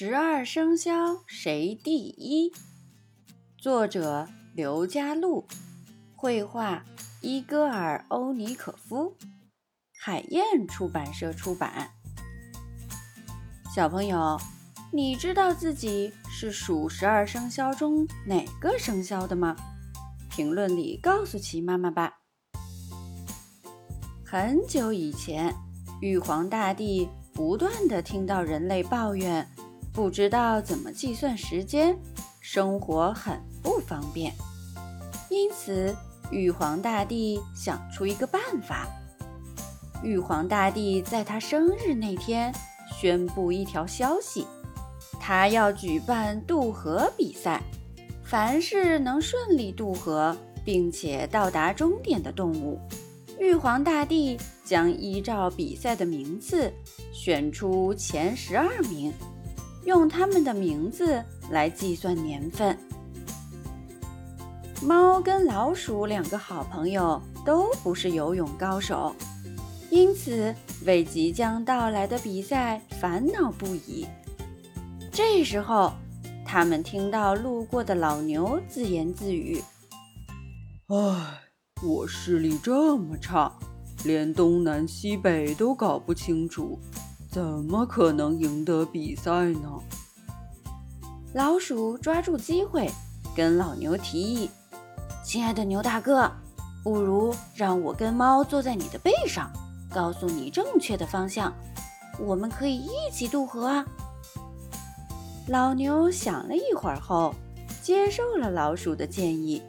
十二生肖谁第一？作者刘佳璐，绘画伊戈尔·欧尼可夫，海燕出版社出版。小朋友，你知道自己是属十二生肖中哪个生肖的吗？评论里告诉奇妈妈吧。很久以前，玉皇大帝不断的听到人类抱怨。不知道怎么计算时间，生活很不方便。因此，玉皇大帝想出一个办法。玉皇大帝在他生日那天宣布一条消息：他要举办渡河比赛。凡是能顺利渡河并且到达终点的动物，玉皇大帝将依照比赛的名次选出前十二名。用他们的名字来计算年份。猫跟老鼠两个好朋友都不是游泳高手，因此为即将到来的比赛烦恼不已。这时候，他们听到路过的老牛自言自语：“唉，我视力这么差，连东南西北都搞不清楚。”怎么可能赢得比赛呢？老鼠抓住机会，跟老牛提议：“亲爱的牛大哥，不如让我跟猫坐在你的背上，告诉你正确的方向，我们可以一起渡河啊！”老牛想了一会儿后，接受了老鼠的建议。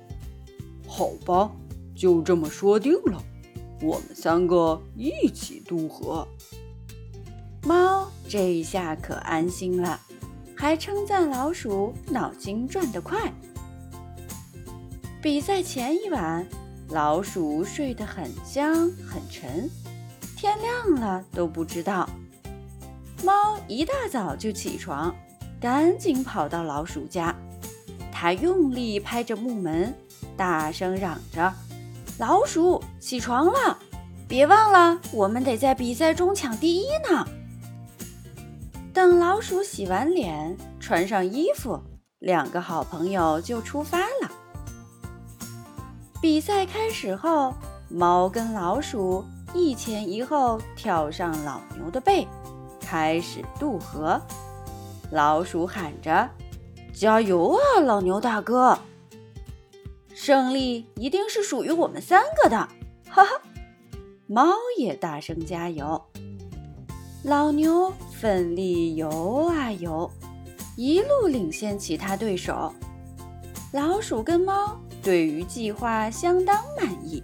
好吧，就这么说定了，我们三个一起渡河。猫这一下可安心了，还称赞老鼠脑筋转得快。比赛前一晚，老鼠睡得很香很沉，天亮了都不知道。猫一大早就起床，赶紧跑到老鼠家，它用力拍着木门，大声嚷着：“老鼠，起床了！别忘了，我们得在比赛中抢第一呢！”等老鼠洗完脸，穿上衣服，两个好朋友就出发了。比赛开始后，猫跟老鼠一前一后跳上老牛的背，开始渡河。老鼠喊着：“加油啊，老牛大哥！胜利一定是属于我们三个的！”哈哈，猫也大声加油。老牛。奋力游啊游，一路领先其他对手。老鼠跟猫对于计划相当满意，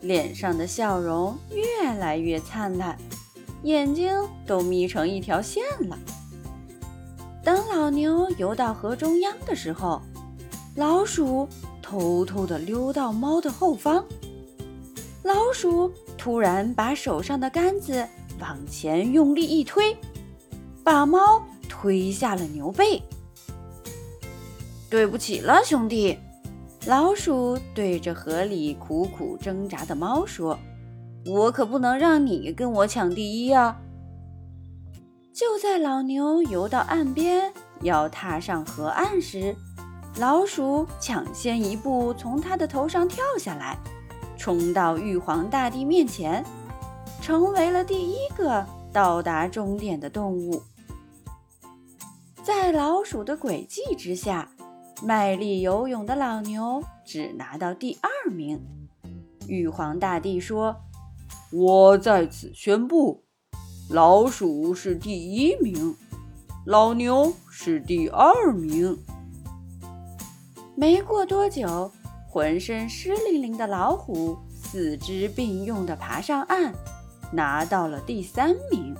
脸上的笑容越来越灿烂，眼睛都眯成一条线了。等老牛游到河中央的时候，老鼠偷偷地溜到猫的后方。老鼠突然把手上的杆子往前用力一推。把猫推下了牛背。对不起了，兄弟。老鼠对着河里苦苦挣扎的猫说：“我可不能让你跟我抢第一呀！”就在老牛游到岸边要踏上河岸时，老鼠抢先一步从他的头上跳下来，冲到玉皇大帝面前，成为了第一个到达终点的动物。在老鼠的诡计之下，卖力游泳的老牛只拿到第二名。玉皇大帝说：“我在此宣布，老鼠是第一名，老牛是第二名。”没过多久，浑身湿淋淋的老虎四肢并用地爬上岸，拿到了第三名。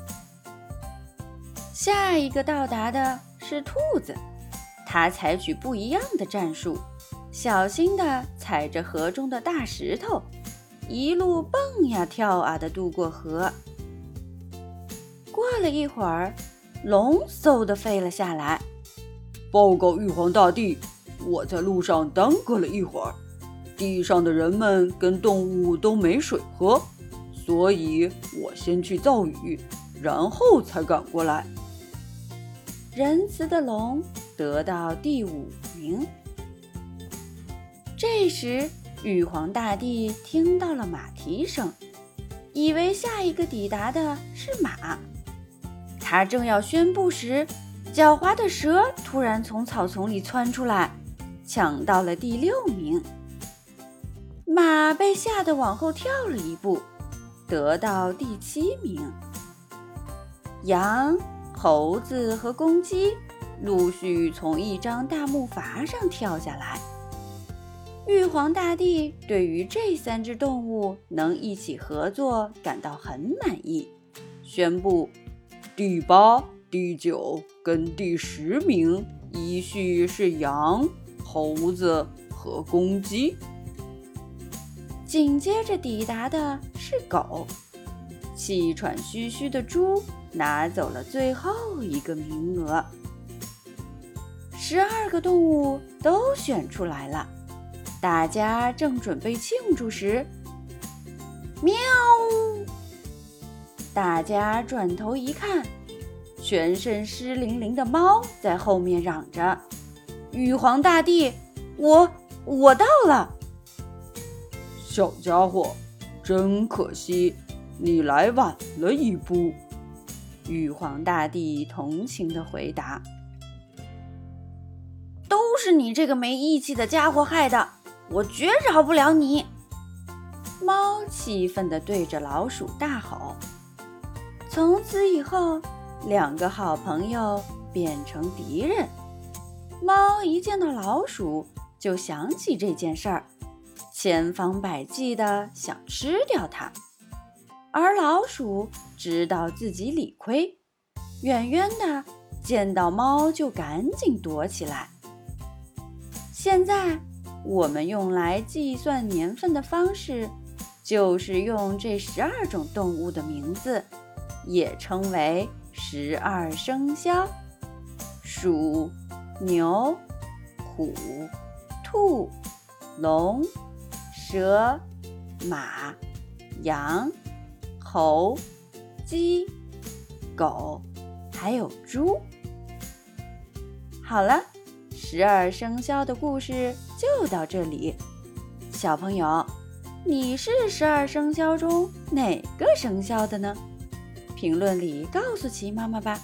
下一个到达的。是兔子，它采取不一样的战术，小心地踩着河中的大石头，一路蹦呀跳啊地渡过河。过了一会儿，龙嗖地飞了下来，报告玉皇大帝，我在路上耽搁了一会儿，地上的人们跟动物都没水喝，所以我先去造雨，然后才赶过来。仁慈的龙得到第五名。这时，玉皇大帝听到了马蹄声，以为下一个抵达的是马。他正要宣布时，狡猾的蛇突然从草丛里窜出来，抢到了第六名。马被吓得往后跳了一步，得到第七名。羊。猴子和公鸡陆续从一张大木筏上跳下来。玉皇大帝对于这三只动物能一起合作感到很满意，宣布第八、第九跟第十名依序是羊、猴子和公鸡。紧接着抵达的是狗，气喘吁吁的猪。拿走了最后一个名额，十二个动物都选出来了。大家正准备庆祝时，喵！大家转头一看，全身湿淋淋的猫在后面嚷着：“玉皇大帝，我我到了！”小家伙，真可惜，你来晚了一步。玉皇大帝同情的回答：“都是你这个没义气的家伙害的，我绝饶不了你！”猫气愤的对着老鼠大吼。从此以后，两个好朋友变成敌人。猫一见到老鼠，就想起这件事儿，千方百计地想吃掉它。而老鼠知道自己理亏，远远的见到猫就赶紧躲起来。现在我们用来计算年份的方式，就是用这十二种动物的名字，也称为十二生肖：鼠、牛、虎、兔、龙、蛇、马、羊。猴、鸡、狗，还有猪。好了，十二生肖的故事就到这里。小朋友，你是十二生肖中哪个生肖的呢？评论里告诉奇妈妈吧。